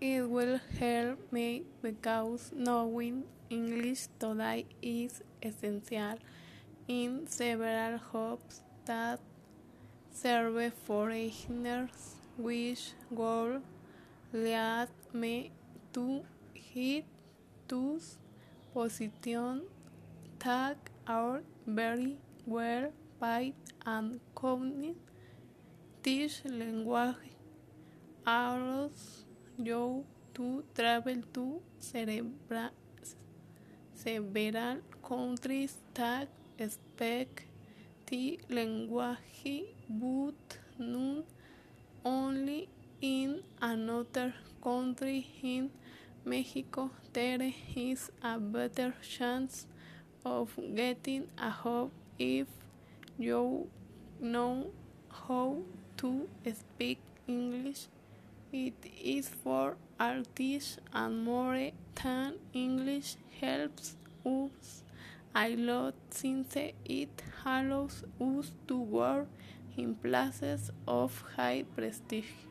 It will help me because knowing English today is essential in several jobs that serve foreigners, which will lead me to hit those positions that are very well paid and counting this language allows you to travel to cerebra- several countries that speak the language but not only in another country in Mexico there is a better chance of getting a job if you know how to speak English. It is for artists and more than English helps us a lot since it allows us to work in places of high prestige.